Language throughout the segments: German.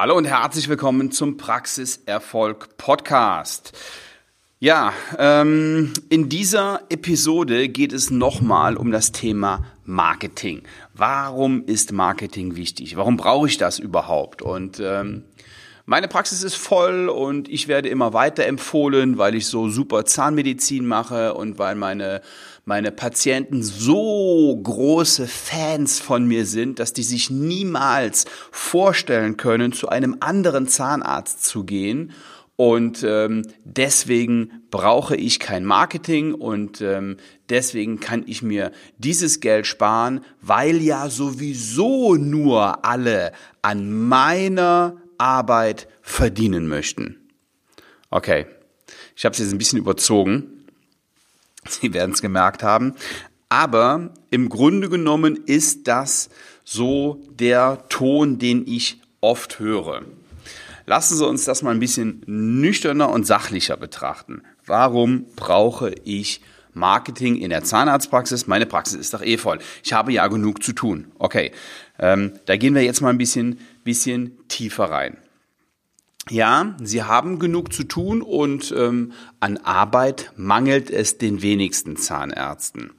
Hallo und herzlich willkommen zum Praxiserfolg Podcast. Ja, ähm, in dieser Episode geht es nochmal um das Thema Marketing. Warum ist Marketing wichtig? Warum brauche ich das überhaupt? Und ähm, meine Praxis ist voll und ich werde immer weiter empfohlen, weil ich so super Zahnmedizin mache und weil meine meine Patienten so große Fans von mir sind, dass die sich niemals vorstellen können, zu einem anderen Zahnarzt zu gehen. Und ähm, deswegen brauche ich kein Marketing und ähm, deswegen kann ich mir dieses Geld sparen, weil ja sowieso nur alle an meiner Arbeit verdienen möchten. Okay, ich habe es jetzt ein bisschen überzogen. Sie werden es gemerkt haben. Aber im Grunde genommen ist das so der Ton, den ich oft höre. Lassen Sie uns das mal ein bisschen nüchterner und sachlicher betrachten. Warum brauche ich Marketing in der Zahnarztpraxis? Meine Praxis ist doch eh voll. Ich habe ja genug zu tun. Okay, ähm, da gehen wir jetzt mal ein bisschen, bisschen tiefer rein. Ja, sie haben genug zu tun und ähm, an Arbeit mangelt es den wenigsten Zahnärzten.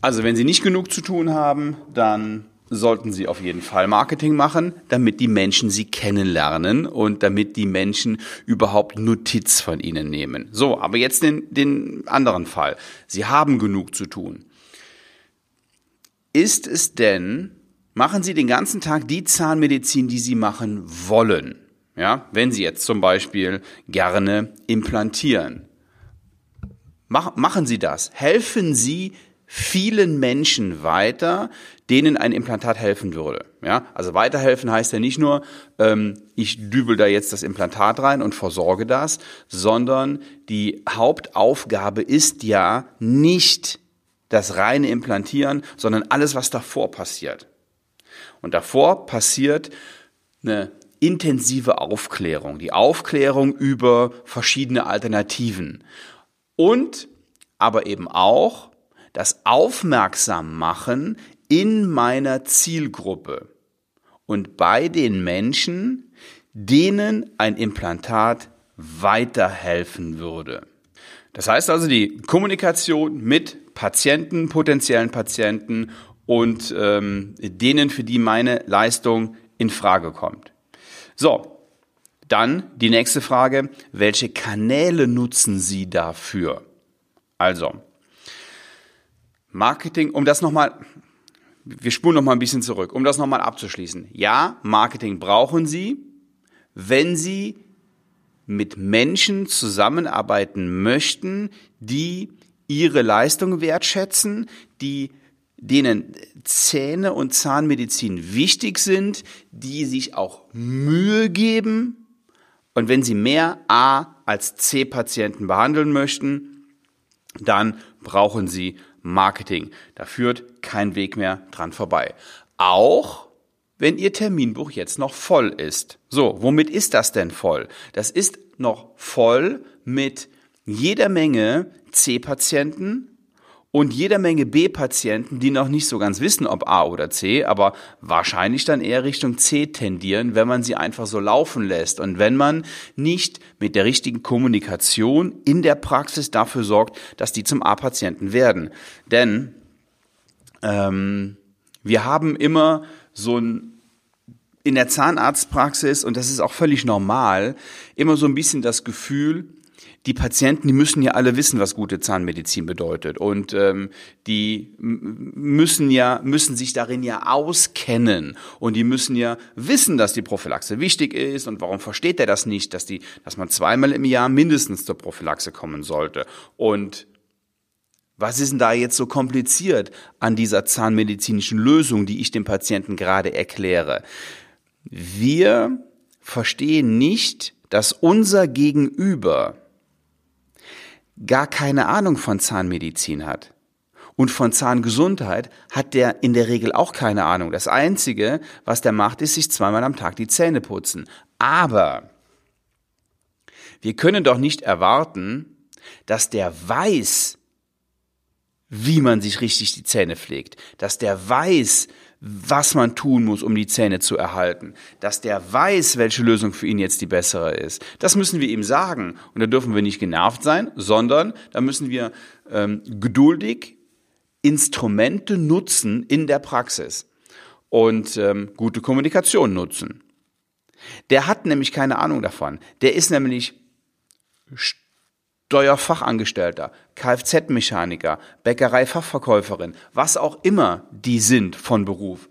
Also wenn sie nicht genug zu tun haben, dann sollten sie auf jeden Fall Marketing machen, damit die Menschen sie kennenlernen und damit die Menschen überhaupt Notiz von ihnen nehmen. So, aber jetzt den, den anderen Fall. Sie haben genug zu tun. Ist es denn, machen Sie den ganzen Tag die Zahnmedizin, die Sie machen wollen? Ja, wenn Sie jetzt zum Beispiel gerne implantieren, mach, machen Sie das. Helfen Sie vielen Menschen weiter, denen ein Implantat helfen würde. Ja, also weiterhelfen heißt ja nicht nur, ähm, ich dübel da jetzt das Implantat rein und versorge das, sondern die Hauptaufgabe ist ja nicht das reine Implantieren, sondern alles, was davor passiert. Und davor passiert eine intensive Aufklärung, die Aufklärung über verschiedene Alternativen und aber eben auch das Aufmerksammachen in meiner Zielgruppe und bei den Menschen, denen ein Implantat weiterhelfen würde. Das heißt also die Kommunikation mit Patienten, potenziellen Patienten und ähm, denen, für die meine Leistung in Frage kommt. So, dann die nächste Frage, welche Kanäle nutzen Sie dafür? Also, Marketing, um das nochmal, wir spulen nochmal ein bisschen zurück, um das nochmal abzuschließen. Ja, Marketing brauchen Sie, wenn Sie mit Menschen zusammenarbeiten möchten, die ihre Leistung wertschätzen, die denen Zähne und Zahnmedizin wichtig sind, die sich auch Mühe geben und wenn sie mehr A als C-Patienten behandeln möchten, dann brauchen sie Marketing. Da führt kein Weg mehr dran vorbei. Auch wenn Ihr Terminbuch jetzt noch voll ist. So, womit ist das denn voll? Das ist noch voll mit jeder Menge C-Patienten, und jeder Menge B-Patienten, die noch nicht so ganz wissen, ob A oder C, aber wahrscheinlich dann eher Richtung C tendieren, wenn man sie einfach so laufen lässt und wenn man nicht mit der richtigen Kommunikation in der Praxis dafür sorgt, dass die zum A-Patienten werden. Denn ähm, wir haben immer so ein in der Zahnarztpraxis, und das ist auch völlig normal, immer so ein bisschen das Gefühl, die Patienten, die müssen ja alle wissen, was gute Zahnmedizin bedeutet. Und ähm, die müssen ja, müssen sich darin ja auskennen. Und die müssen ja wissen, dass die Prophylaxe wichtig ist. Und warum versteht er das nicht, dass die, dass man zweimal im Jahr mindestens zur Prophylaxe kommen sollte? Und was ist denn da jetzt so kompliziert an dieser zahnmedizinischen Lösung, die ich dem Patienten gerade erkläre? Wir verstehen nicht, dass unser Gegenüber gar keine Ahnung von Zahnmedizin hat. Und von Zahngesundheit hat der in der Regel auch keine Ahnung. Das Einzige, was der macht, ist sich zweimal am Tag die Zähne putzen. Aber wir können doch nicht erwarten, dass der weiß, wie man sich richtig die Zähne pflegt, dass der weiß, was man tun muss, um die Zähne zu erhalten, dass der weiß, welche Lösung für ihn jetzt die bessere ist. Das müssen wir ihm sagen. Und da dürfen wir nicht genervt sein, sondern da müssen wir ähm, geduldig Instrumente nutzen in der Praxis und ähm, gute Kommunikation nutzen. Der hat nämlich keine Ahnung davon. Der ist nämlich Steuerfachangestellter, Kfz-Mechaniker, Bäckereifachverkäuferin, was auch immer die sind von Beruf.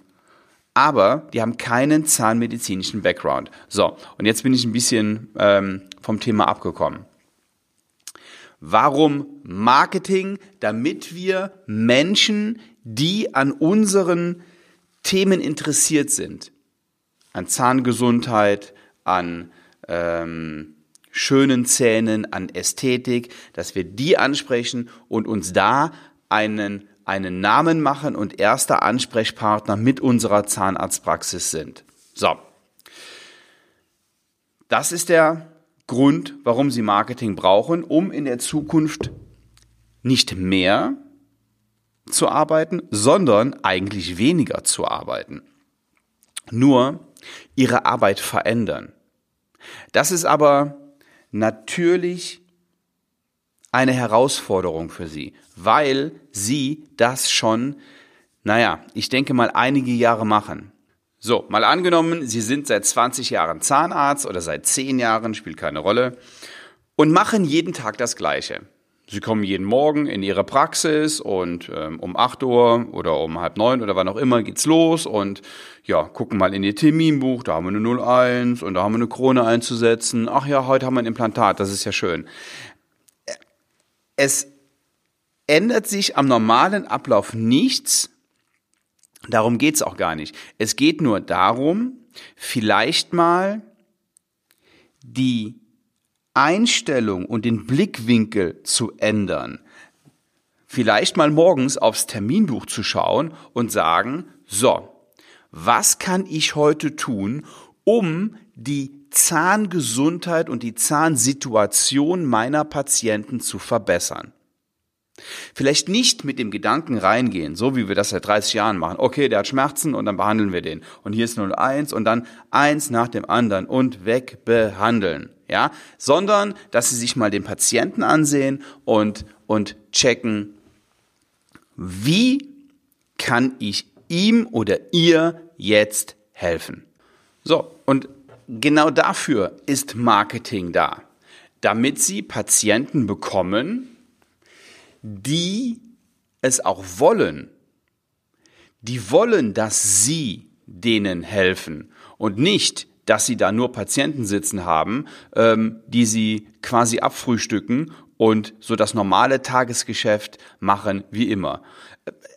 Aber die haben keinen zahnmedizinischen Background. So, und jetzt bin ich ein bisschen ähm, vom Thema abgekommen. Warum Marketing? Damit wir Menschen, die an unseren Themen interessiert sind, an Zahngesundheit, an ähm, schönen Zähnen, an Ästhetik, dass wir die ansprechen und uns da einen, einen Namen machen und erster Ansprechpartner mit unserer Zahnarztpraxis sind. So. Das ist der Grund, warum Sie Marketing brauchen, um in der Zukunft nicht mehr zu arbeiten, sondern eigentlich weniger zu arbeiten. Nur Ihre Arbeit verändern. Das ist aber natürlich eine Herausforderung für sie, weil sie das schon, naja, ich denke mal einige Jahre machen. So, mal angenommen, Sie sind seit 20 Jahren Zahnarzt oder seit 10 Jahren, spielt keine Rolle, und machen jeden Tag das Gleiche. Sie kommen jeden Morgen in Ihre Praxis und ähm, um 8 Uhr oder um halb neun oder wann auch immer geht's los und ja, gucken mal in Ihr Terminbuch, da haben wir eine 01 und da haben wir eine Krone einzusetzen. Ach ja, heute haben wir ein Implantat, das ist ja schön. Es ändert sich am normalen Ablauf nichts. Darum geht's auch gar nicht. Es geht nur darum, vielleicht mal die Einstellung und den Blickwinkel zu ändern. Vielleicht mal morgens aufs Terminbuch zu schauen und sagen, so, was kann ich heute tun, um die Zahngesundheit und die Zahnsituation meiner Patienten zu verbessern? Vielleicht nicht mit dem Gedanken reingehen, so wie wir das seit 30 Jahren machen. Okay, der hat Schmerzen und dann behandeln wir den. Und hier ist 01 und dann eins nach dem anderen und wegbehandeln ja, sondern dass sie sich mal den Patienten ansehen und, und checken, wie kann ich ihm oder ihr jetzt helfen. So, und genau dafür ist Marketing da, damit sie Patienten bekommen, die es auch wollen. Die wollen, dass sie denen helfen und nicht, dass sie da nur Patienten sitzen haben, ähm, die sie quasi abfrühstücken und so das normale Tagesgeschäft machen wie immer.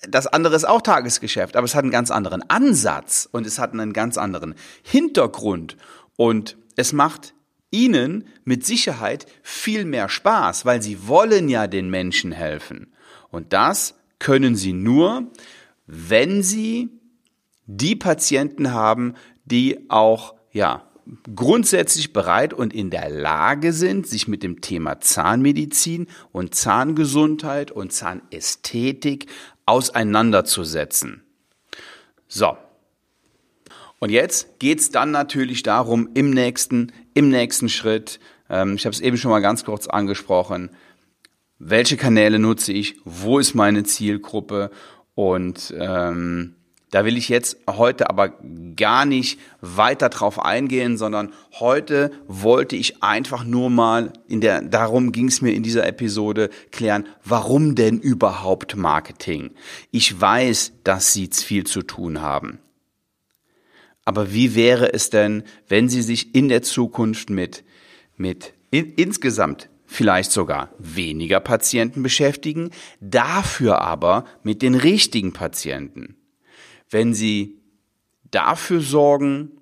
Das andere ist auch Tagesgeschäft, aber es hat einen ganz anderen Ansatz und es hat einen ganz anderen Hintergrund und es macht ihnen mit Sicherheit viel mehr Spaß, weil sie wollen ja den Menschen helfen. Und das können sie nur, wenn sie die Patienten haben, die auch ja, grundsätzlich bereit und in der Lage sind, sich mit dem Thema Zahnmedizin und Zahngesundheit und Zahnästhetik auseinanderzusetzen. So. Und jetzt geht's dann natürlich darum, im nächsten, im nächsten Schritt, ähm, ich habe es eben schon mal ganz kurz angesprochen, welche Kanäle nutze ich, wo ist meine Zielgruppe und ähm, da will ich jetzt heute aber gar nicht weiter drauf eingehen, sondern heute wollte ich einfach nur mal in der, darum ging es mir in dieser Episode klären, warum denn überhaupt Marketing? Ich weiß, dass Sie viel zu tun haben. Aber wie wäre es denn, wenn Sie sich in der Zukunft mit, mit in, insgesamt vielleicht sogar weniger Patienten beschäftigen, dafür aber mit den richtigen Patienten? Wenn sie dafür sorgen,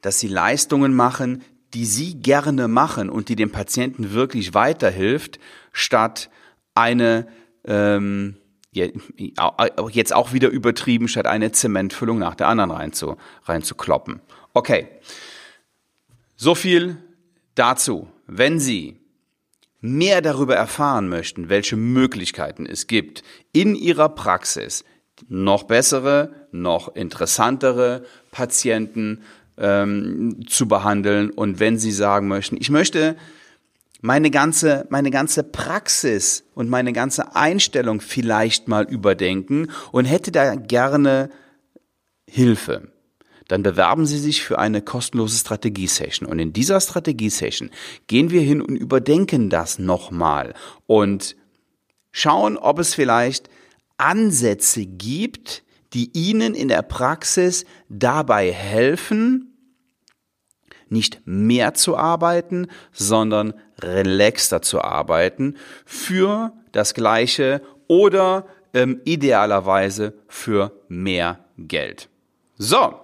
dass sie Leistungen machen, die sie gerne machen und die dem Patienten wirklich weiterhilft, statt eine ähm, jetzt auch wieder übertrieben, statt eine Zementfüllung nach der anderen reinzu, reinzukloppen. Okay, so viel dazu. Wenn Sie mehr darüber erfahren möchten, welche Möglichkeiten es gibt, in Ihrer Praxis noch bessere, noch interessantere Patienten ähm, zu behandeln. Und wenn Sie sagen möchten, ich möchte meine ganze, meine ganze Praxis und meine ganze Einstellung vielleicht mal überdenken und hätte da gerne Hilfe, dann bewerben Sie sich für eine kostenlose Strategiesession. Und in dieser Strategiesession gehen wir hin und überdenken das nochmal und schauen, ob es vielleicht Ansätze gibt, die Ihnen in der Praxis dabei helfen, nicht mehr zu arbeiten, sondern relaxter zu arbeiten für das gleiche oder ähm, idealerweise für mehr Geld. So,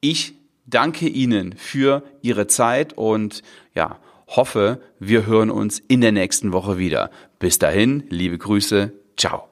ich danke Ihnen für Ihre Zeit und ja, hoffe, wir hören uns in der nächsten Woche wieder. Bis dahin, liebe Grüße, ciao.